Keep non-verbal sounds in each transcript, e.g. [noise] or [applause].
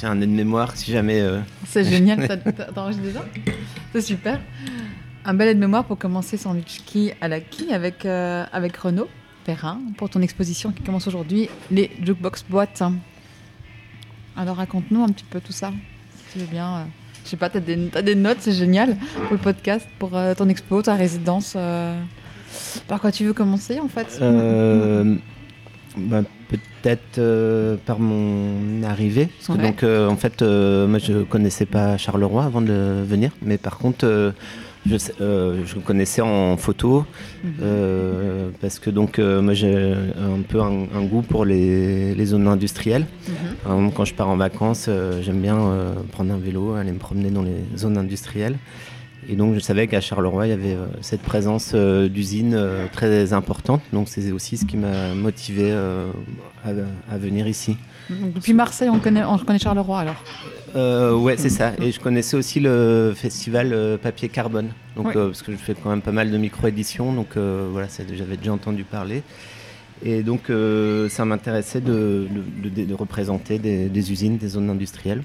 j'ai un aide-mémoire si jamais. euh, C'est génial, t'enregistres [laughs] déjà C'est super. Un bel aide-mémoire pour commencer Sandwich Key à la Key avec, euh, avec Renaud Perrin pour ton exposition qui commence aujourd'hui, les Jukebox Boîtes. Alors raconte-nous un petit peu tout ça, si tu veux bien. euh, je sais pas, t'as des, t'as des notes, c'est génial pour le podcast, pour ton expo, ta résidence. Par quoi tu veux commencer en fait? [laughs] Bah, Peut-être euh, par mon arrivée. Parce que Ouais. donc, euh, en fait, euh, moi, je connaissais pas Charleroi avant de venir. Mais par contre, je, je connaissais en photo. Mhm. parce que donc, moi, j'ai un peu un, un goût pour les, les zones industrielles. Mhm. Par exemple, quand je pars en vacances, j'aime bien prendre un vélo, aller me promener dans les zones industrielles. Et donc, je savais qu'à Charleroi, il y avait euh, cette présence euh, d'usines euh, très importante. Donc, c'est aussi ce qui m'a motivé à, à venir ici. Donc, depuis Marseille, on connaît, on connaît Charleroi alors? Euh, ouais, c'est ça. Et je connaissais aussi le festival Papier Carbone. Donc, euh, parce que je fais quand même pas mal de micro-éditions. Donc, euh, voilà, j'avais déjà entendu parler. Et donc, ça m'intéressait de, de- de- de représenter des, des usines, des zones industrielles.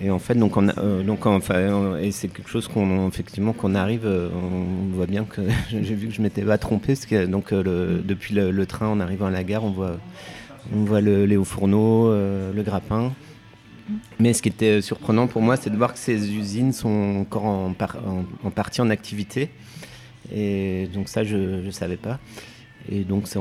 Et en fait, donc, euh, donc enfin, euh, et c'est quelque chose qu'on effectivement qu'on arrive, euh, on voit bien que [laughs] j'ai vu que je m'étais pas trompé, parce que donc depuis le, train en arrivant à la gare, on voit, on voit le, les hauts fourneaux, le grappin. Mais ce qui était surprenant pour moi, c'est de voir que ces usines sont encore en, par- en- en partie en activité. Et donc ça, je ne savais pas. Et donc, c'est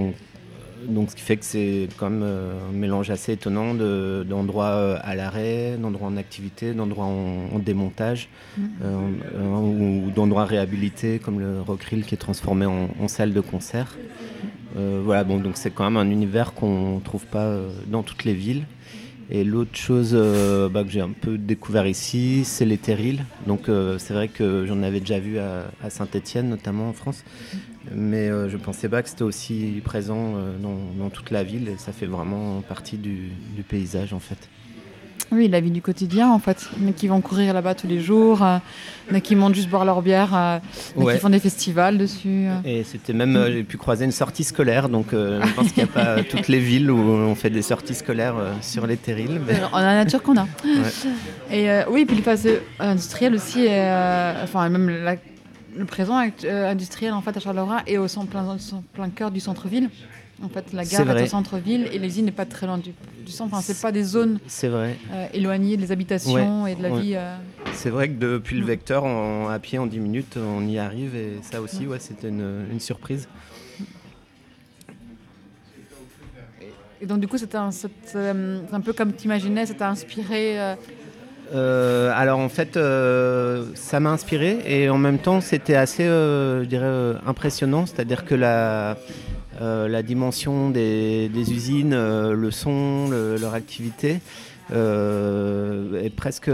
donc ce qui fait que c'est quand même euh, un mélange assez étonnant de- d'endroits euh, à l'arrêt, d'endroits en activité, d'endroits en, en démontage, Mhm. euh, ou, ou d'endroits réhabilités comme le Rockrill qui est transformé en, en salle de concert. Euh, voilà, bon, donc c'est quand même un univers qu'on ne trouve pas dans toutes les villes. Et l'autre chose euh, bah, que j'ai un peu découvert ici, c'est les terrils. Donc euh, c'est vrai que j'en avais déjà vu à, Saint-Étienne, notamment en France, mais euh, je pensais pas que c'était aussi présent euh, dans, dans toute la ville. Et ça fait vraiment partie du, du paysage en fait. Oui, la vie du quotidien en fait. A qui vont courir là-bas tous les jours, euh, en a qui montent juste boire leur bière, euh, Ouais. qui font des festivals dessus. euh. Et c'était même, euh, j'ai pu croiser une sortie scolaire. Donc euh, je pense qu'il n'y a pas toutes les villes où on fait des sorties scolaires euh, sur les terrils. mais- On a la nature qu'on a. Et euh, oui, puis le passé industriel aussi, euh, enfin même la- le présent act- euh, industriel en fait à Charleroi et au centre, plein, plein cœur du centre-ville. En fait, la gare est, au centre-ville et l'usine n'est pas très loin du, du centre. Enfin, c'est pas des zones C'est vrai. euh, éloignées des habitations et de la ouais. vie. euh. C'est vrai que depuis le vecteur, en- à pied en 10 minutes, on y arrive et ça aussi, ouais, c'était une, une surprise. Et donc du coup, c'était un, euh, un peu comme tu imaginais, ça t'a inspiré. euh, Euh, alors en fait, euh, ça m'a inspiré et en même temps, c'était assez, euh, impressionnant. C'est-à-dire que la, la dimension des, usines, le son, le- leur activité est presque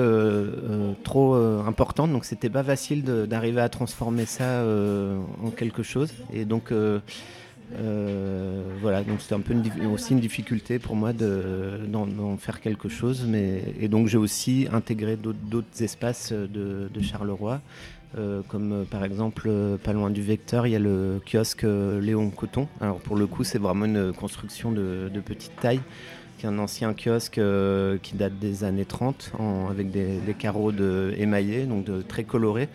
trop importante. Donc c'était pas facile d'arriver à transformer ça en quelque chose. Et donc euh, voilà, donc c'était un peu aussi une difficulté pour moi de- d'en d'en faire quelque chose. Mais, et donc j'ai aussi intégré d'autres espaces de, de Charleroi, euh, comme euh, par exemple pas loin du Vecteur, il y a le kiosque Léon Coton. Alors pour le coup, c'est vraiment une construction de, de petite taille, un ancien kiosque qui date des années 30, en- avec des, carreaux de, émaillés, donc de, très colorés.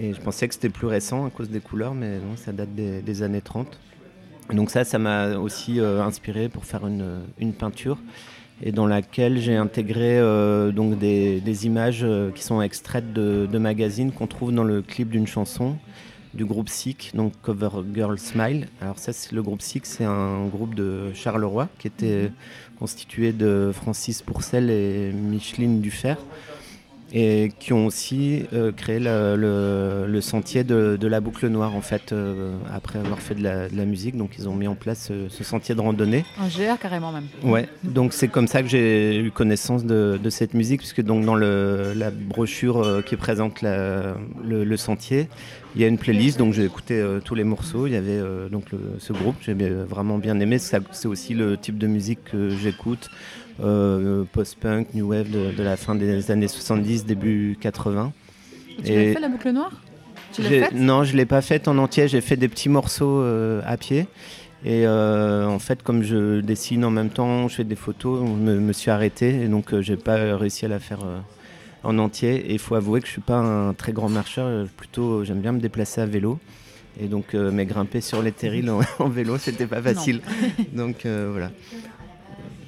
Et je pensais que c'était plus récent à cause des couleurs, mais non, ça date des années 30. Donc ça, ça m'a aussi euh, inspiré pour faire une, une peinture et dans laquelle j'ai intégré euh, donc des, des images euh, qui sont extraites de, de magazines qu'on trouve dans le clip d'une chanson du groupe Sick, donc Cover Girl Smile. Alors ça, c'est le groupe Sick, c'est un groupe de Charleroi qui était constitué de Francis Pourcel et Micheline Dufer et qui ont aussi euh, créé le, le- le sentier de, de la boucle noire en fait euh, après avoir fait de la, de la musique. Donc ils ont mis en place euh, ce sentier de randonnée. Un GR carrément même. ouais. Donc c'est comme ça que j'ai eu connaissance de, de cette musique puisque donc dans le, la brochure qui présente la- le, sentier il y a une playlist. Donc j'ai écouté euh, tous les morceaux. Il y avait donc ce groupe. J'ai vraiment bien aimé. C'est aussi le type de musique que j'écoute post-punk, new wave de, de la fin des années 70, début 80. Et tu l'as fait la boucle noire? Tu faite? Non, je l'ai pas faite en entier. J'ai fait des petits morceaux euh, à pied. Et en fait, comme je dessine en même temps, je fais des photos, je me, suis arrêté et donc j'ai pas réussi à la faire en entier. Et il faut avouer que je suis pas un très grand marcheur, plutôt j'aime bien me déplacer à vélo. Et donc, mais grimper sur les terrils en, [laughs] en vélo, c'était pas facile. [laughs] donc voilà.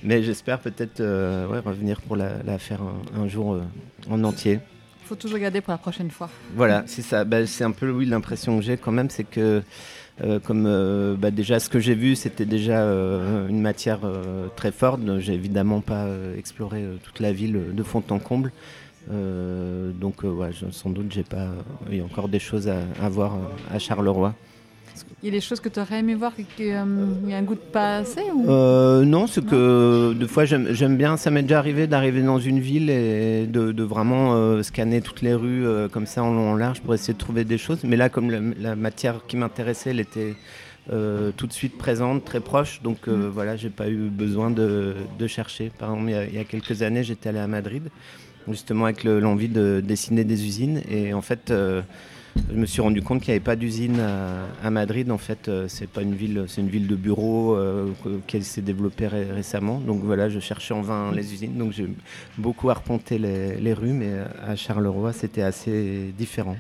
Mais j'espère peut-être revenir pour la, faire un, jour en entier faut toujours garder pour la prochaine fois. Voilà, c'est ça. Bah, c'est un peu oui, l'impression que j'ai quand même, c'est que euh, comme euh, bah, déjà ce que j'ai vu, c'était déjà euh, une matière très forte. J'ai évidemment pas exploré toute la ville de fond en comble. donc ouais, sans doute j'ai pas. Il y a encore des choses à, à voir à Charleroi. Il y a des choses que tu aurais aimé voir qu'il y a un goût de pas assez euh, Non, c'est que des fois j'aime bien, ça m'est déjà arrivé d'arriver dans une ville et de, vraiment euh, scanner toutes les rues euh, comme ça en long en large pour essayer de trouver des choses. Mais là, comme la, matière qui m'intéressait, elle était tout de suite présente, très proche. Donc mm. voilà, j'ai pas eu besoin de, chercher. Par exemple, il y, a, quelques années, j'étais allé à Madrid, justement avec l'envie de dessiner des usines. Et en fait je me suis rendu compte qu'il n'y avait pas d'usine à, Madrid. En fait, euh, c'est pas une ville, c'est une ville de bureaux euh, qui s'est développée récemment. Donc voilà, je cherchais en vain les usines. Donc j'ai beaucoup arpenté les, les, rues, mais à Charleroi, c'était assez différent.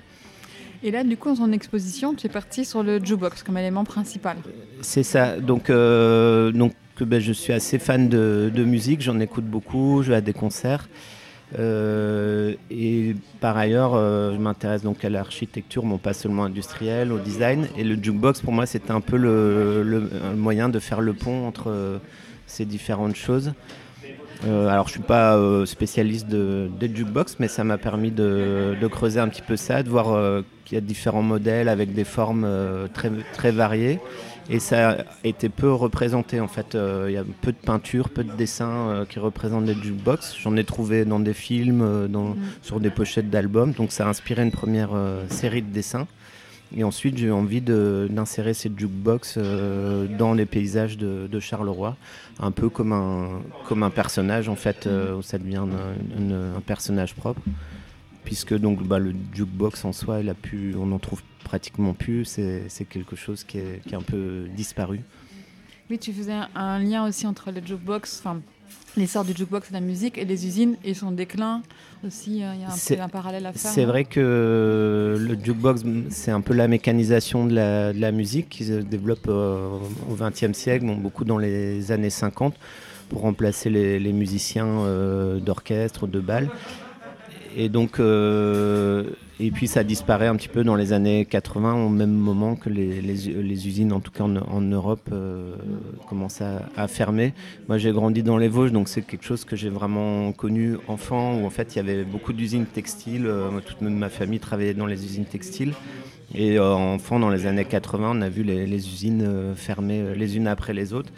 Et là, du coup, dans ton exposition, tu es parti sur le jukebox comme élément principal. C'est ça. Donc, euh, donc ben, je suis assez fan de, de musique. J'en écoute beaucoup. Je vais à des concerts. Euh, et par ailleurs, euh, je m'intéresse donc à l'architecture, mais pas seulement industrielle, au design. Et le jukebox, pour moi, c'était un peu le, moyen de faire le pont entre euh, ces différentes choses. alors, je suis pas spécialiste de, jukebox, mais ça m'a permis de, de, creuser un petit peu ça, de voir qu'il y a différents modèles avec des formes très, très variées. Et ça a été peu représenté en fait. Euh, il y a peu de peintures, peu de dessins euh, qui représentent des jukebox. J'en ai trouvé dans des films, euh, dans, mm. sur des pochettes d'albums. Donc ça a inspiré une première série de dessins. Et ensuite, j'ai eu envie d'insérer ces jukebox dans les paysages de, Charleroi, un peu comme un, comme un personnage en fait, où ça devient un personnage propre puisque donc bah, le jukebox en soi, il a pu, on n'en trouve pratiquement plus. C'est quelque chose qui est, qui est, un peu disparu. Oui, tu faisais un, lien aussi entre le jukebox, enfin l'essor du jukebox et la musique et les usines et son déclin aussi. Euh, il y a un, peu un parallèle à faire. C'est vrai que le jukebox, c'est un peu la mécanisation de la, de la musique qui se développe euh, au XXe siècle, beaucoup dans les années 50 pour remplacer les, les musiciens euh, d'orchestre, de bal. Et donc, euh, et puis ça disparaît un petit peu dans les années 80, au même moment que les, usines, en tout cas en, Europe, euh, commencent à, fermer. Moi, j'ai grandi dans les Vosges, donc c'est quelque chose que j'ai vraiment connu enfant, où en fait il y avait beaucoup d'usines textiles. Euh, toute ma famille travaillait dans les usines textiles. Et enfant, dans les années 80, on a vu les usines fermer les unes après les autres.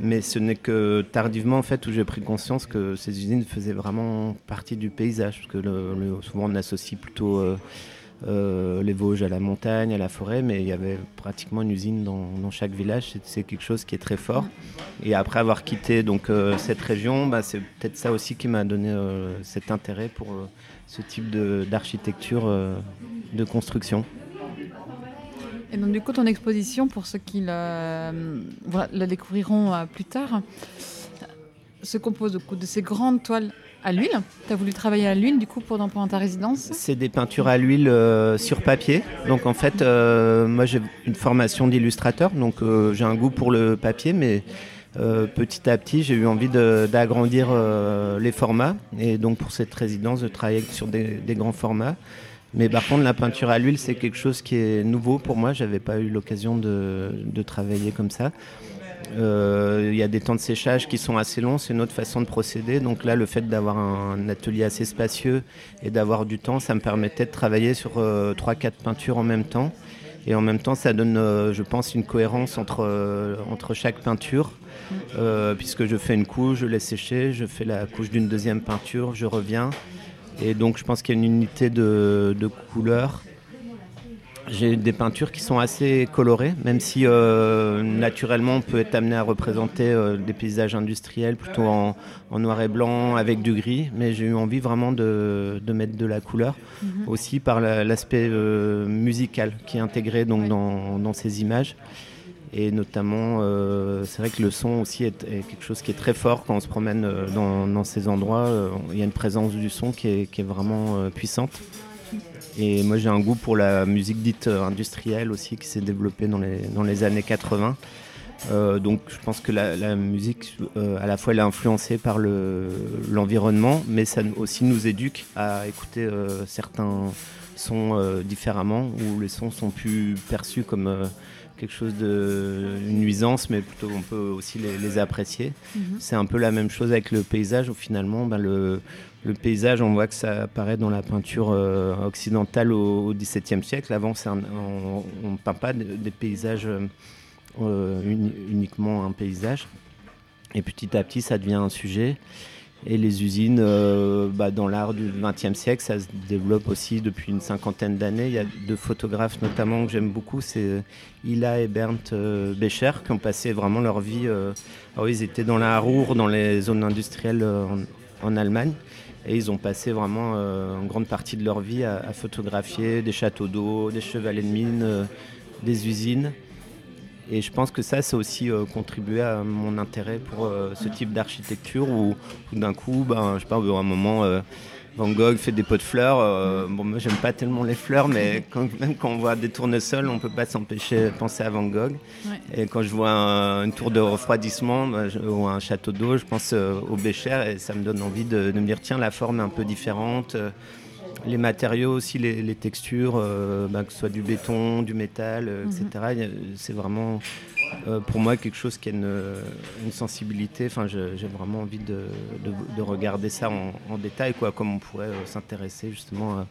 Mais ce n'est que tardivement en fait où j'ai pris conscience que ces usines faisaient vraiment partie du paysage, parce que souvent on associe plutôt euh, euh, les Vosges à la montagne, à la forêt, mais il y avait pratiquement une usine dans, chaque village. C'est quelque chose qui est très fort. Et après avoir quitté donc euh, cette région, bah, c'est peut-être ça aussi qui m'a donné cet intérêt pour ce type d'architecture de construction. Et donc, du coup, ton exposition, pour ceux qui la, la découvriront euh, plus tard, se compose de, de ces grandes toiles à l'huile. Tu as voulu travailler à l'huile, du coup, pendant, pendant ta résidence C'est des peintures à l'huile euh, sur papier. Donc, en fait, euh, moi, j'ai une formation d'illustrateur. Donc, j'ai un goût pour le papier, mais petit à petit, j'ai eu envie d'agrandir les formats. Et donc, pour cette résidence, de travailler sur des grands formats. Mais par contre, la peinture à l'huile, c'est quelque chose qui est nouveau pour moi. J'avais pas eu l'occasion de, travailler comme ça. Euh, il y a des temps de séchage qui sont assez longs, c'est une autre façon de procéder. Donc là, le fait d'avoir un atelier assez spacieux et d'avoir du temps, ça me permettait de travailler sur 3-4 euh, peintures en même temps. Et en même temps, ça donne, euh, je pense, une cohérence entre, entre chaque peinture. puisque je fais une couche, je laisse sécher, je fais la couche d'une deuxième peinture, je reviens. Et donc je pense qu'il y a une unité de, de couleurs. J'ai des peintures qui sont assez colorées, même si euh, naturellement on peut être amené à représenter euh, des paysages industriels plutôt en, noir et blanc avec du gris, mais j'ai eu envie vraiment de, mettre de la couleur, mhm. aussi par l'aspect euh, musical qui est intégré donc, dans, ces images. Et notamment, euh, c'est vrai que le son aussi est, quelque chose qui est très fort quand on se promène euh, dans, ces endroits. Euh, il y a une présence du son qui est, vraiment puissante. Et moi, j'ai un goût pour la musique dite industrielle aussi qui s'est développée dans les, dans les années 80. donc je pense que la, musique, à la fois, elle est influencée par l'environnement, mais ça aussi nous éduque à écouter certains sons différemment, où les sons sont plus perçus comme quelque chose de une nuisance, mais plutôt on peut aussi les, apprécier. Mhm. C'est un peu la même chose avec le paysage où finalement ben, le, le, paysage, on voit que ça apparaît dans la peinture euh, occidentale au XVIIe siècle. Avant, on ne peint pas des, paysages euh, uniquement un paysage. Et petit à petit, ça devient un sujet. Et les usines, euh, bah, dans l'art du XXe siècle, ça se développe aussi depuis une cinquantaine d'années. Il y a deux photographes notamment que j'aime beaucoup, c'est euh, Ila et Bernd euh, Becher, qui ont passé vraiment leur vie. Alors, ils étaient dans la Ruhr, dans les zones industrielles en, Allemagne. Et ils ont passé vraiment une grande partie de leur vie à, à photographier des châteaux d'eau, des chevalets de mine, des usines. Et je pense que ça, ça a aussi euh, contribué à mon intérêt pour euh, ce type d'architecture où, d'un coup, ben, je sais pas, à un moment, euh, Van Gogh fait des pots de fleurs. bon, moi, j'aime pas tellement les fleurs, mais [laughs] quand, même quand on voit des tournesols, on peut pas s'empêcher de penser à Van Gogh. Et quand je vois une tour de refroidissement ben, ou un château d'eau, je pense au Bécher et ça me donne envie de, de, me dire, tiens, la forme est un peu différente les matériaux aussi, les, textures, euh, bah, que ce soit du béton, du métal, euh, etc. Mhm. C'est vraiment euh, pour moi quelque chose qui a une, sensibilité. Enfin, j'ai vraiment envie de, regarder ça en, détail, quoi, comme on pourrait s'intéresser justement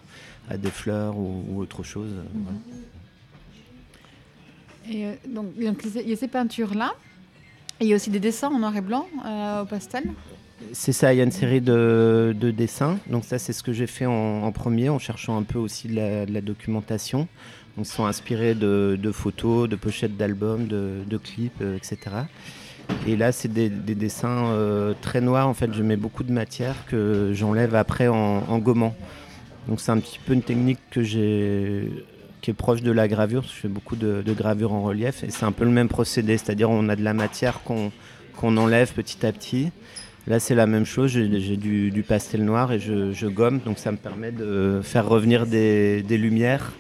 à, des fleurs ou, autre chose. Mhm. Et donc, il y a ces peintures-là. Il y a aussi des dessins en noir et blanc au pastel? C'est ça, il y a une série de, dessins. Donc ça, c'est ce que j'ai fait en, premier, en cherchant un peu aussi de la, documentation. ils sont inspirés de, photos, de pochettes d'albums, de, clips, euh, etc. Et là, c'est des, dessins euh, très noirs. En fait, je mets beaucoup de matière que j'enlève après en, gommant. Donc c'est un petit peu une technique qui est proche de la gravure. Je fais beaucoup de, gravure en relief et c'est un peu le même procédé, c'est-à-dire on a de la matière qu'on enlève petit à petit. Là, c'est la même chose. J'ai du, pastel noir et je, gomme. Donc, ça me permet de faire revenir des, lumières.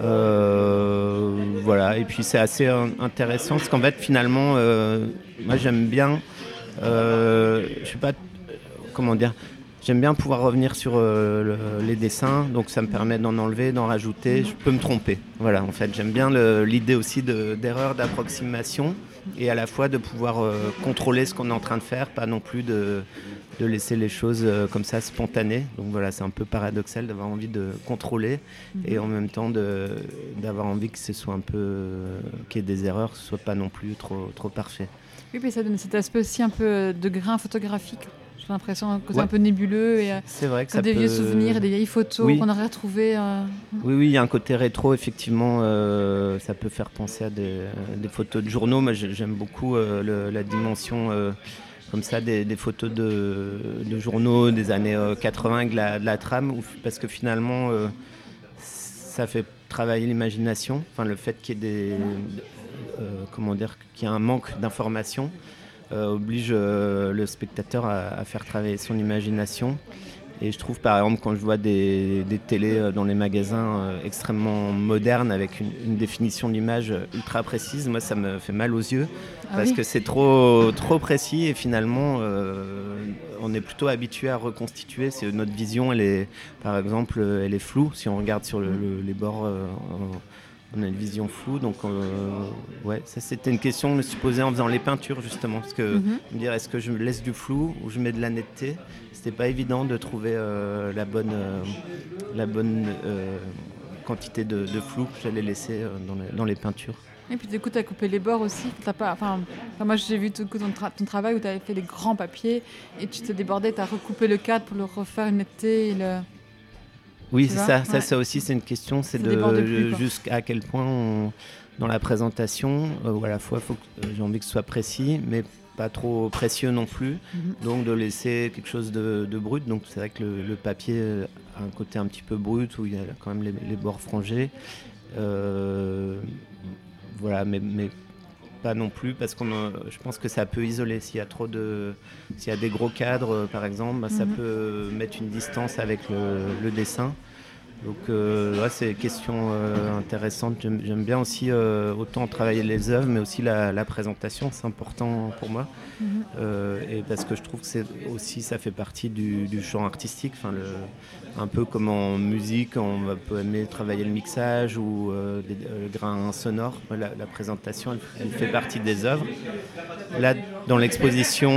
Euh, voilà. Et puis, c'est assez intéressant parce qu'en fait, finalement, euh, moi, j'aime bien. Euh, je sais pas comment dire. J'aime bien pouvoir revenir sur les dessins, donc ça me permet d'en enlever, d'en rajouter. Je peux me tromper. Voilà, en fait, j'aime bien l'idée aussi d'erreur d'approximation et à la fois de pouvoir euh, contrôler ce qu'on est en train de faire, pas non plus de, de laisser les choses euh, comme ça spontanées. Donc voilà, c'est un peu paradoxal d'avoir envie de contrôler et mhm. en même temps d'avoir envie que ce soit un peu qu'il y ait des erreurs, que ce soit pas non plus trop, trop parfait. Oui, puis ça donne cet aspect aussi un peu de grain photographique l'impression que un peu nébuleux et euh, c'est vrai que ça des vieux souvenirs, des vieilles photos qu'on aurait retrouvées. Euh. Oui, oui, il y a un côté rétro effectivement. Euh, ça peut faire penser à des, photos de journaux. Moi, j'aime beaucoup la dimension comme ça des, photos de, journaux des années 80 avec la, de la trame, parce que finalement, ça fait travailler l'imagination. Enfin, le fait qu'il y ait des comment dire qu'il y a un manque d'informations euh, oblige euh, le spectateur à, faire travailler son imagination. Et je trouve par exemple quand je vois des, des télés euh, dans les magasins extrêmement modernes avec une, définition d'image ultra précise, moi ça me fait mal aux yeux ah parce que c'est trop, trop précis et finalement on est plutôt habitué à reconstituer. Notre vision, elle est, par exemple, elle est floue si on regarde sur les bords on a une vision floue. Donc, euh, ouais, ça c'était une question que je me suis posée en faisant les peintures justement. Parce que mhm. me dire est-ce que je me laisse du flou ou je mets de la netteté? C'était pas évident de trouver euh, la bonne, euh, la bonne quantité de, flou que j'allais laisser dans les, peintures. Et puis du coup, tu as coupé les bords aussi. As pas, enfin, moi, j'ai vu tout ton, ton, travail où tu avais fait les grands papiers et tu te débordais, tu as recoupé le cadre pour le refaire une netteté. Et le... Oui, c'est ça. Ça, ça aussi, c'est une question. C'est de jusqu'à quel point, dans la présentation, euh, à la fois, euh, j'ai envie que ce soit précis, mais pas trop précieux non plus. Mhm. Donc, de laisser quelque chose de, brut. Donc, c'est vrai que le, papier a un côté un petit peu brut où il y a quand même les, bords frangés. Euh, voilà, mais, mais pas non plus parce que je pense que ça peut isoler s'il y a trop de s'il y a des gros cadres par exemple bah, ça Mhm. peut mettre une distance avec le, le dessin donc euh, ouais, c'est une question euh, intéressante j'aime bien aussi euh, autant travailler les œuvres mais aussi la, la présentation c'est important pour moi Mhm. Euh, et parce que je trouve que c'est aussi ça fait partie du, du champ artistique enfin le un peu comme en musique, on peut aimer travailler le mixage ou des- le grain sonore. La, la présentation, elle, elle fait partie des œuvres. Là, dans l'exposition,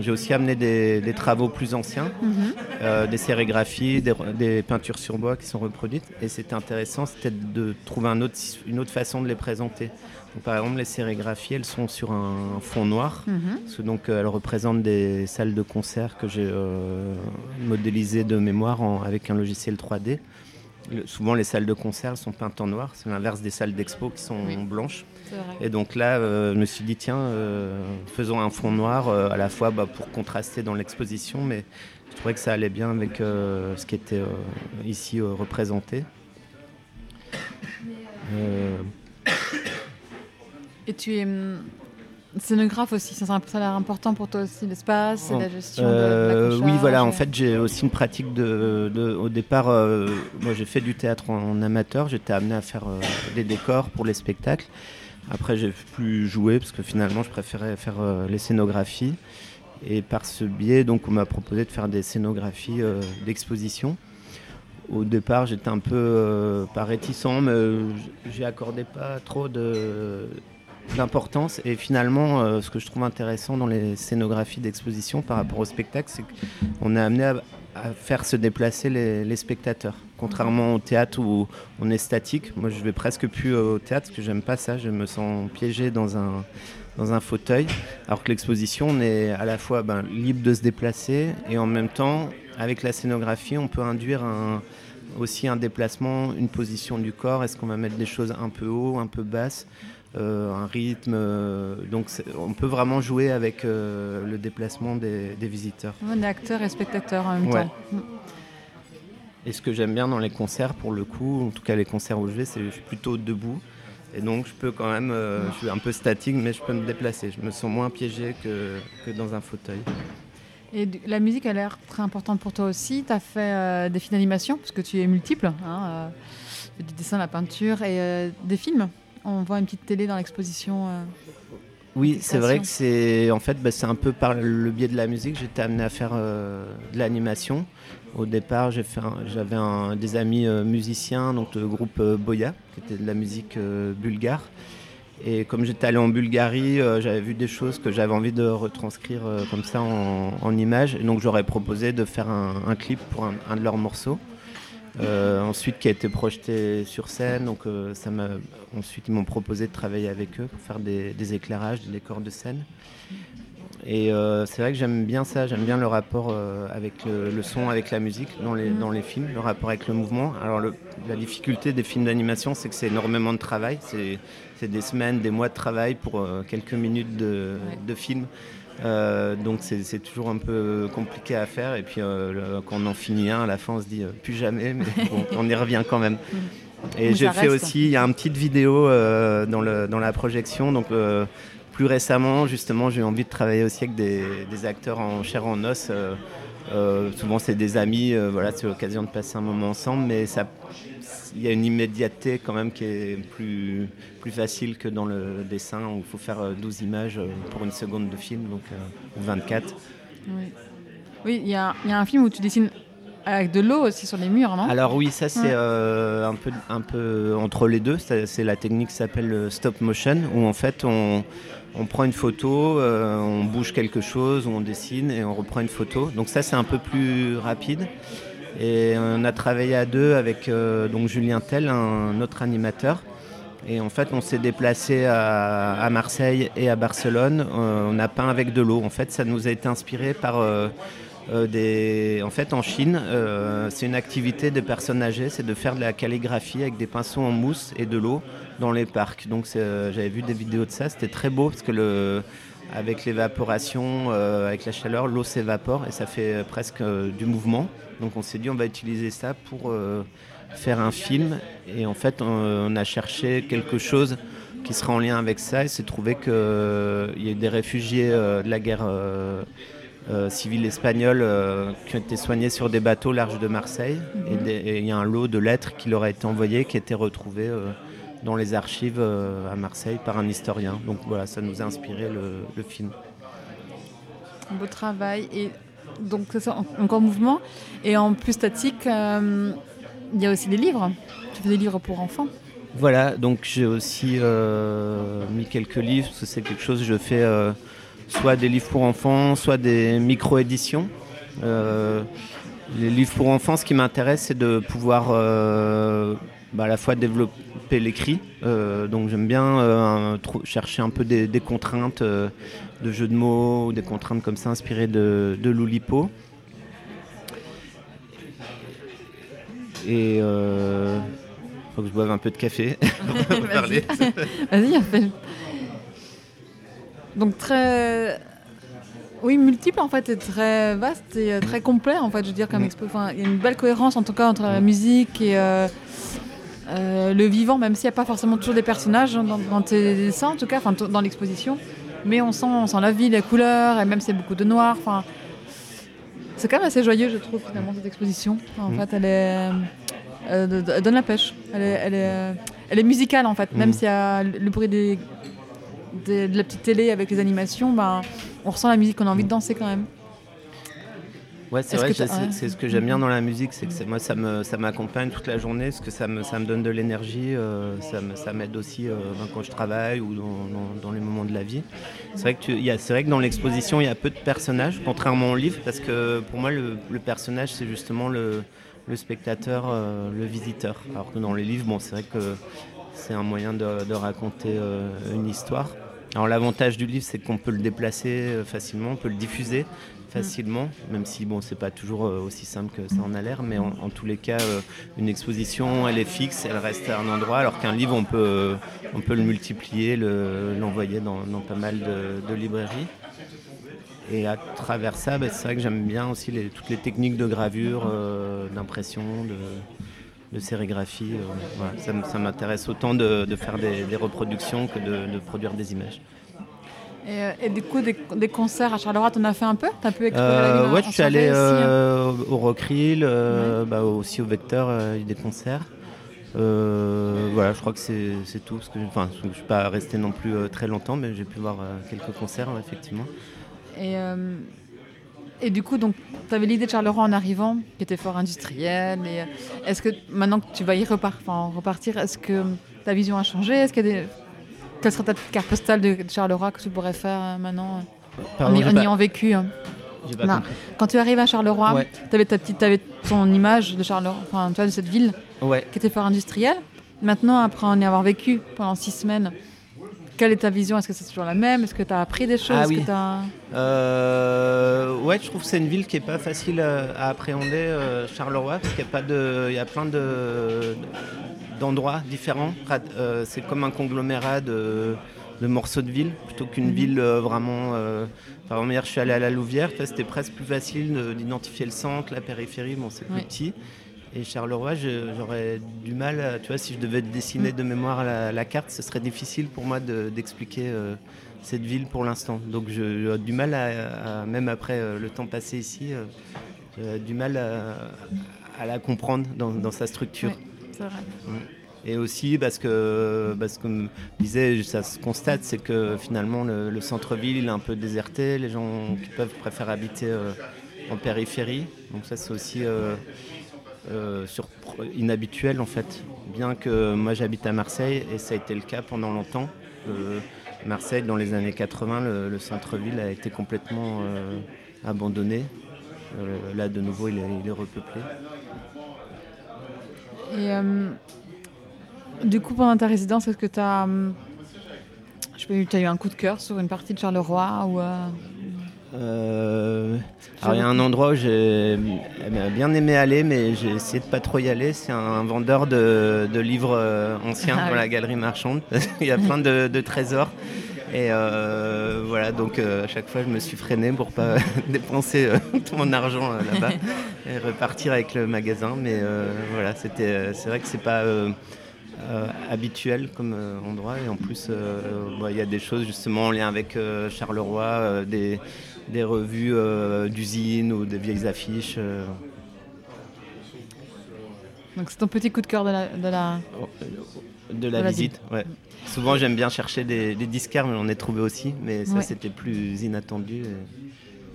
j'ai aussi amené des, des travaux plus anciens, Mhm. euh, des sérigraphies, des, des peintures sur bois qui sont reproduites. Et c'était intéressant, c'était de trouver un autre, une autre façon de les présenter. Donc, par exemple, les sérigraphies, elles sont sur un fond noir. Mhm. Parce que donc euh, elle représente des salles de concert que j'ai euh, modélisées de mémoire en- avec un logiciel 3D. Le- souvent les salles de concert elles sont peintes en noir, c'est l'inverse des salles d'expo qui sont Oui. blanches. Et donc là, euh, je me suis dit tiens, euh, faisons un fond noir euh, à la fois bah, pour contraster dans l'exposition, mais je trouvais que ça allait bien avec euh, ce qui était euh, ici euh, représenté. Et tu es hum, scénographe aussi, ça, ça a l'air important pour toi aussi, l'espace et la gestion de- oui, voilà. En fait, j'ai aussi une pratique de. de- au départ, moi, j'ai fait du théâtre en, amateur. J'étais amené à faire des décors pour les spectacles. Après, j'ai plus joué parce que finalement, je préférais faire les scénographies. Et par ce biais, donc, on m'a proposé de faire des scénographies euh, d'exposition. Au départ, j'étais un peu euh, pas réticent, mais euh, j'y accordais pas trop d'importance. Et finalement, euh, ce que je trouve intéressant dans les scénographies d'exposition par rapport au spectacle, c'est qu'on est amené à, à faire se déplacer les, les spectateurs. Contrairement au théâtre où on est statique, moi je vais presque plus au théâtre parce que j'aime pas ça, je me sens piégé dans un, dans un fauteuil. Alors que l'exposition, on est à la fois ben, libre de se déplacer et en même temps, avec la scénographie, on peut induire un, aussi un déplacement, une position du corps. Est-ce qu'on va mettre des choses un peu haut, un peu basse euh, un rythme. euh, donc on peut vraiment jouer avec euh, le déplacement des, des visiteurs. On est acteur et spectateur en même Ouais. temps. Mm. Et ce que j'aime bien dans les concerts, pour le coup, en tout cas les concerts où je vais, c'est que je suis plutôt debout. Et donc je peux quand même, euh, je suis un peu statique, mais je peux me déplacer. Je me sens moins piégé que, que dans un fauteuil. Et la musique a l'air très importante pour toi aussi. Tu as fait euh, des films d'animation, parce que tu es multiple. Hein, euh, du dessin, la peinture et euh, des films. On voit une petite télé dans l'exposition. euh. Oui, c'est vrai que c'est en fait bah, c'est un peu par le biais de la musique j'étais amené à faire euh, de l'animation. Au départ, j'avais des amis euh, musiciens, donc le groupe euh, Boya, qui était de la musique euh, bulgare. Et comme j'étais allé en Bulgarie, j'avais vu des choses que j'avais envie de retranscrire comme ça en, images. Et donc j'aurais proposé de faire un, clip pour un, de leurs morceaux. Ensuite qui a été projeté sur scène. Donc ensuite ils m'ont proposé de travailler avec eux pour faire des éclairages, des décors de scène. Et euh, c'est vrai que j'aime bien ça, j'aime bien le rapport euh, avec le, le son, avec la musique dans les, dans les films, le rapport avec le mouvement. Alors le- la difficulté des films d'animation, c'est que c'est énormément de travail, c'est des semaines, des mois de travail pour euh, quelques minutes de, film. Donc c'est toujours un peu compliqué à faire et puis le- quand on en finit un à la fin on se dit plus jamais mais [laughs] bon, on y revient quand même. Et j'ai fait aussi, il y a une petite vidéo dans, dans la projection donc plus récemment justement j'ai envie de travailler aussi avec des, des acteurs en chair en os. euh, euh, souvent c'est des amis, euh, voilà c'est l'occasion de passer un moment ensemble mais il y a une immédiateté quand même qui est plus, plus facile que dans le dessin où il faut faire euh, 12 images pour une seconde de film, donc ou 24. Oui, Oui, il y, a il y a un film où tu dessines avec de l'eau aussi sur les murs, non? Alors oui, ça c'est Ouais. euh, un, peu, un peu entre les deux. C'est c'est la technique qui s'appelle le stop motion, où en fait on, on prend une photo, euh, on bouge quelque chose, on dessine et on reprend une photo. Donc ça c'est un peu plus rapide. Et on a travaillé à deux avec euh, Julien Tell, un autre animateur. Et en fait, on s'est déplacé à, Marseille et à Barcelone. Euh, on a peint avec de l'eau. En fait, ça nous a été inspiré par des. En fait, en Chine, c'est une activité des personnes âgées, c'est de faire de la calligraphie avec des pinceaux en mousse et de l'eau dans les parcs. Donc, euh, j'avais vu des vidéos de ça. C'était très beau parce que le, avec l'évaporation, euh, avec la chaleur, l'eau s'évapore et ça fait euh, presque euh, du mouvement. Donc, on s'est dit, on va utiliser ça pour euh, faire un film. Et en fait, on, a cherché quelque chose qui serait en lien avec ça. Et c'est trouvé qu'il y a des réfugiés de la guerre civile espagnole qui ont été soignés sur des bateaux large de Marseille. Mhm. Et il y a un lot de lettres qui leur a été envoyé, qui a été retrouvé dans les archives à Marseille par un historien. Donc voilà, ça nous a inspiré le film. Beau travail. Et donc, encore mouvement. Et en plus statique, euh, il y a aussi des livres. Tu fais des livres pour enfants. Voilà, donc j'ai aussi euh, mis quelques livres, parce que c'est quelque chose, je fais euh, soit des livres pour enfants, soit des micro-éditions. les livres pour enfants, ce qui m'intéresse, c'est de pouvoir bah, à la fois développer l'écrit. donc j'aime bien chercher un peu des, des contraintes de jeux de mots, ou des contraintes comme ça inspirées de, de Loulipo. Et euh, faut que je boive un peu de café [laughs] pour parler. Vas-y, appelle. [laughs] Donc très, oui, multiple en fait, et très vaste et euh, très complet en fait. Je veux dire, comme mm. enfin, il y a une belle cohérence en tout cas entre la musique et euh, euh, le vivant, même s'il n'y a pas forcément toujours des personnages dans, dans tes dessins, en tout cas, dans l'exposition mais on sent, on sent la vie, les couleurs, et même c'est beaucoup de noir. Enfin, c'est quand même assez joyeux, je trouve, finalement, cette exposition. En mm. fait, elle est. Euh, elle donne la pêche. Elle est, elle est, elle est musicale, en fait. Même mm. s'il y a le bruit des, de la petite télé avec les animations, ben, on ressent la musique, on a envie de danser quand même. Ouais, c'est vrai, c'est ce que j'aime bien dans la musique, c'est que moi ça me ça m'accompagne toute la journée, parce que ça me, ça me donne de l'énergie, euh, ça m'aide aussi euh, quand je travaille ou dans, les moments de la vie. C'est vrai que c'est vrai que dans l'exposition il y a peu de personnages, contrairement au livre, parce que pour moi le, personnage c'est justement le, le spectateur, euh, le visiteur. Alors que dans les livres, bon, c'est vrai que c'est un moyen de, de raconter une histoire. Alors l'avantage du livre, c'est qu'on peut le déplacer facilement, on peut le diffuser facilement, même si bon, c'est pas toujours euh, aussi simple que ça en a l'air, mais en, tous les cas, euh, une exposition, elle est fixe, elle reste à un endroit, alors qu'un livre, on peut, on peut le multiplier, l'envoyer dans, pas mal de, librairies. Et à travers ça, bah, c'est vrai que j'aime bien aussi toutes les techniques de gravure, euh, d'impression, de, sérigraphie. ça, m'intéresse autant de, faire des, reproductions que de produire des images. Euh, et, du coup, des, concerts à Charleroi, tu en as fait un peu? Tu as pu explorer euh, Ouais, je suis allé euh, au Rockrill, euh, bah, aussi au Vecteur, il y a eu des concerts. voilà, je crois que c'est tout. Parce que, enfin, je ne suis pas resté non plus très longtemps, mais j'ai pu voir quelques concerts, effectivement. Et, et du coup, donc, tu avais l'idée de Charleroi en arrivant, qui était fort industriel. Est-ce que maintenant que tu vas y repartir, est-ce que ta vision a changé? Est-ce qu'il y a des quelle serait ta carte postale de Charleroi que tu pourrais faire euh, maintenant? Euh, en, y, ayant vécu hein. Quand tu arrives à Charleroi, tu avais, ta petite, avais ton image de Charleroi, enfin, tu vois, de cette ville qui était fort industrielle. Maintenant, après en y avoir vécu pendant six semaines, quelle est ta vision? Est-ce que c'est toujours la même? Est-ce que tu as appris des choses? Ah, euh, Ouais, je trouve que c'est une ville qui n'est pas facile à, appréhender, Charleroi, parce qu'il y a, pas de, il y a plein de, d'endroits différents. Euh, c'est comme un conglomérat de, morceaux de ville plutôt qu'une mhm. ville euh, vraiment. Euh, par exemple, hier, je suis allé à la Louvière, c'était presque plus facile d'identifier le centre, la périphérie, bon, c'est plus petit. Et Charleroi, j'aurais du mal, tu vois, si je devais dessiner de mémoire la, carte, ce serait difficile pour moi d'expliquer cette ville pour l'instant. Donc j'ai du mal, à, même après le temps passé ici, j'ai du mal à, la comprendre dans, sa structure. Et aussi parce que, parce que disais, ça se constate, c'est que finalement le, centre-ville il est un peu déserté, les gens qui peuvent préfèrent habiter euh, en périphérie. Donc ça c'est aussi euh, euh, inhabituel en fait. Bien que moi j'habite à Marseille et ça a été le cas pendant longtemps. Marseille dans les années 80, le, centre-ville a été complètement abandonné. là de nouveau il est repeuplé. Euh, du coup, pendant ta résidence, est-ce que tu as, euh, as eu un coup de cœur sur une partie de Charleroi ou euh, alors il y a un endroit où j'ai bien aimé aller, mais j'ai essayé de pas trop y aller. C'est un vendeur de, livres anciens [laughs] ah, pour la galerie marchande. [laughs] il y a plein de, trésors. Et voilà, donc à chaque fois, je me suis freiné pour pas [laughs] dépenser tout mon argent là-bas et repartir avec le magasin. Mais voilà, c'était, c'est vrai que c'est pas habituel comme endroit. Et en plus, bah, il y a des choses justement en lien avec Charleroi, des, des revues d'usine ou des vieilles affiches. Donc c'est ton petit coup de cœur de la, de la, de la visite. Ouais. Souvent j'aime bien chercher des, des disquaires, mais on est trouvé aussi. Mais ça c'était plus inattendu. Et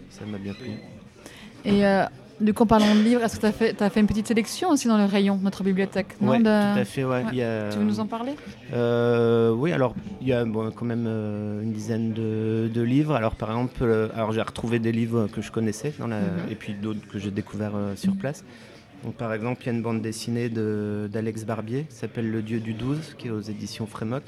ça m'a bien plu. Et euh, du coup, en parlant de livres, est-ce que tu as fait, as fait une petite sélection aussi dans le rayon de notre bibliothèque Oui, tout à fait. Ouais. Tu veux nous en parler? Euh, Oui, alors il y a quand même euh, une dizaine de, de, livres. Alors par exemple, alors j'ai retrouvé des livres que je connaissais dans la, mhm. et puis d'autres que j'ai découverts sur place par exemple, il y a une bande dessinée d'Alex Barbier qui s'appelle Le Dieu du 12, qui est aux éditions Frémoc.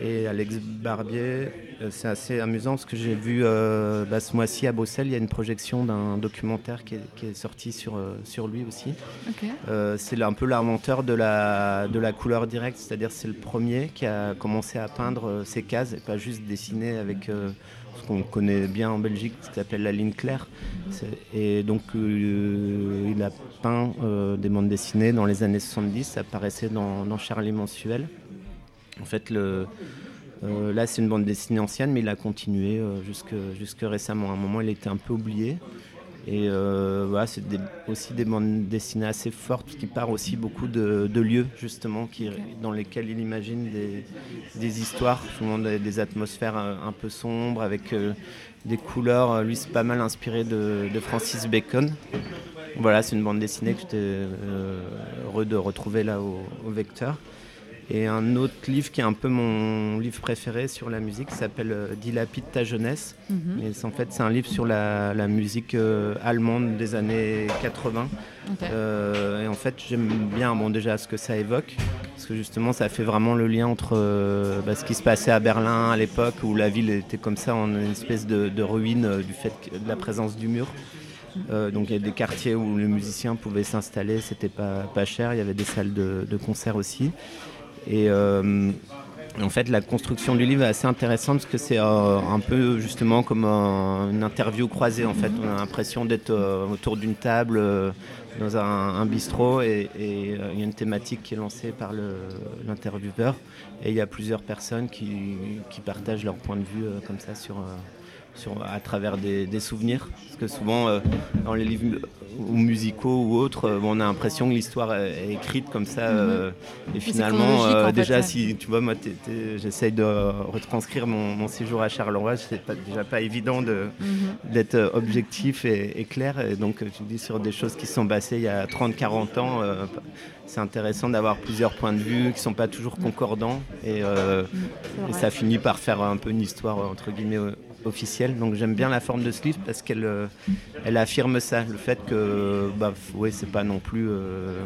Et Alex Barbier, euh, c'est assez amusant parce que j'ai vu euh, bah, ce mois-ci à Bruxelles, il y a une projection d'un documentaire qui est, sorti sur, euh, sur lui aussi. c'est un peu l'inventeur de la, de la couleur directe, c'est-à-dire c'est le premier qui a commencé à peindre ses cases et pas juste dessiner avec ce qu'on connaît bien en Belgique, ce qui s'appelle la ligne claire. Et donc, il a peint des bandes dessinées dans les années 70, ça apparaissait dans, Charlie Mensuel. En fait, le, euh, là, c'est une bande dessinée ancienne, mais il a continué jusque, jusque récemment. À un moment, il était un peu oublié. Et euh, voilà, c'est aussi des bandes dessinées assez fortes qui partent aussi beaucoup de, lieux justement qui, dans lesquels il imagine des, histoires, souvent des, atmosphères un, peu sombres avec euh, des couleurs. Lui, c'est pas mal inspiré de, Francis Bacon. Voilà, c'est une bande dessinée que j'étais euh, heureux de retrouver là au vecteur. Et un autre livre qui est un peu mon livre préféré sur la musique s'appelle euh, Dilapide ta jeunesse. Mhm. en fait, c'est un livre sur la, musique euh, allemande des années 80. Euh, et en fait, j'aime bien bon, déjà ce que ça évoque, parce que justement, ça fait vraiment le lien entre bah, ce qui se passait à Berlin à l'époque, où la ville était comme ça, en une espèce de, ruine du fait de la présence du mur. donc il y a des quartiers où les musiciens pouvaient s'installer, c'était pas, pas cher, il y avait des salles de, de concert aussi. Et euh, en fait, la construction du livre est assez intéressante parce que c'est euh, un peu justement comme une interview croisée. En fait, on a l'impression d'être euh, autour d'une table dans un, bistrot et, il y a une thématique qui est lancée par l'intervieweur et il y a plusieurs personnes qui, qui, partagent leur point de vue comme ça sur, à travers des, souvenirs. Parce que souvent, euh, dans les livres ou musicaux ou autres, euh, on a l'impression que l'histoire est, écrite comme ça. Mhm. Euh, et finalement, déjà, si tu vois, moi, j'essaye de retranscrire mon, séjour à Charleroi, c'est pas, déjà pas évident mhm. d'être objectif et, clair. Et donc, tu dis sur des choses qui sont passées il y a 30-40 ans c'est intéressant d'avoir plusieurs points de vue qui ne sont pas toujours concordants et, et, ça finit par faire un peu une histoire entre guillemets officielle. Donc j'aime bien la forme de ce livre parce qu'elle euh, elle affirme ça, le fait que bah, ouais, c'est pas non plus euh,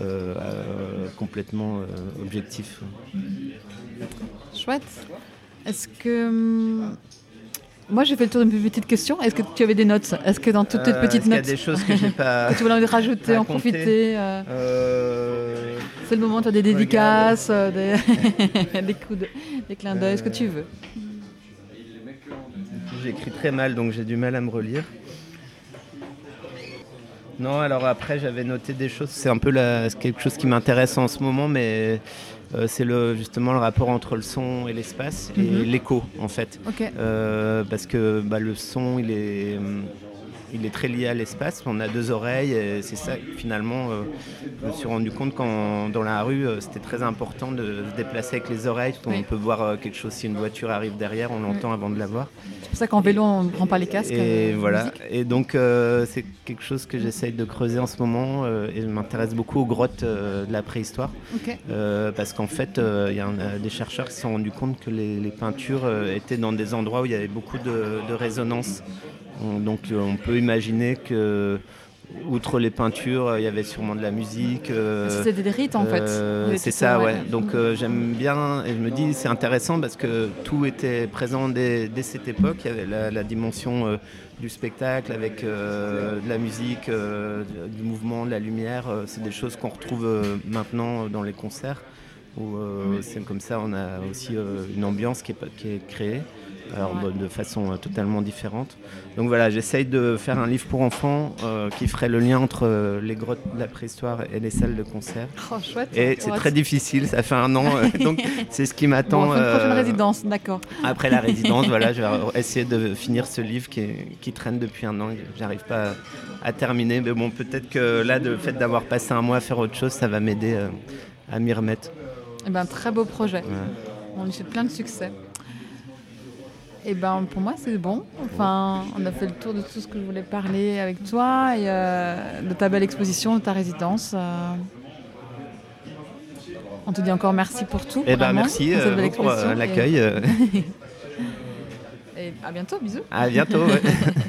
euh, complètement objectif. Chouette. Est-ce que hum, moi, j'ai fait le tour d'une petite question. Est-ce que tu avais des notes? Est-ce que dans toutes tes petites notes. Il y a des choses que j'ai pas. [laughs] que tu voulais rajouter, en profiter C'est le moment, tu as des dédicaces, des... [laughs] des coups de... des clins d'œil, ce que tu veux. J'écris très mal, donc j'ai du mal à me relire. Non, alors après, j'avais noté des choses. C'est un peu quelque chose qui m'intéresse en ce moment, mais euh, c'est le, justement le rapport entre le son et l'espace et mhm. l'écho, en fait. Euh, parce que bah, le son, il est hum, il est très lié à l'espace. On a deux oreilles et c'est ça, finalement, euh, je me suis rendu compte quand dans la rue, euh, c'était très important de se déplacer avec les oreilles. On peut voir euh, quelque chose, si une voiture arrive derrière, on l'entend avant de la voir. C'est pour ça qu'en vélo, on ne prend pas les casques. Et voilà. Et donc, c'est quelque chose que j'essaye de creuser en ce moment et je m'intéresse beaucoup aux grottes de la préhistoire. parce qu'en fait, il y a des chercheurs qui se sont rendus compte que les, peintures étaient dans des endroits où il y avait beaucoup de, de résonance. Donc on peut imaginer que outre les peintures, il y avait sûrement de la musique. Euh, C'était des rites en fait. Euh, c'est ça, ouais. Donc euh, j'aime bien et je me dis c'est intéressant parce que tout était présent dès, cette époque. Il y avait la, dimension du spectacle avec de la musique, du mouvement, de la lumière. c'est des choses qu'on retrouve maintenant dans les concerts. où euh, c'est comme ça, on a aussi euh, une ambiance qui est, qui est créée. Alors bon, de façon euh, totalement différente. Donc voilà, j'essaye de faire un livre pour enfants euh, qui ferait le lien entre euh, les grottes de la préhistoire et les salles de concert. Oh, chouette. Et On c'est très difficile, ça fait un an, euh, [laughs] donc c'est ce qui m'attend. une prochaine résidence, d'accord. après la résidence, [laughs] voilà, je vais essayer de finir ce livre qui, traîne depuis un an. J'arrive pas à, à terminer, mais bon, peut-être que là, le fait d'avoir passé un mois à faire autre chose, ça va m'aider à m'y remettre. Eh ben, très beau projet. On lui souhaite plein de succès. Et ben pour moi c'est bon. Enfin, on a fait le tour de tout ce que je voulais parler avec toi et euh, de ta belle exposition, de ta résidence. euh. On te dit encore merci pour tout. Eh ben, merci pour euh, pour l'accueil. Et, [laughs] et à bientôt, bisous. à bientôt. ouais. [laughs]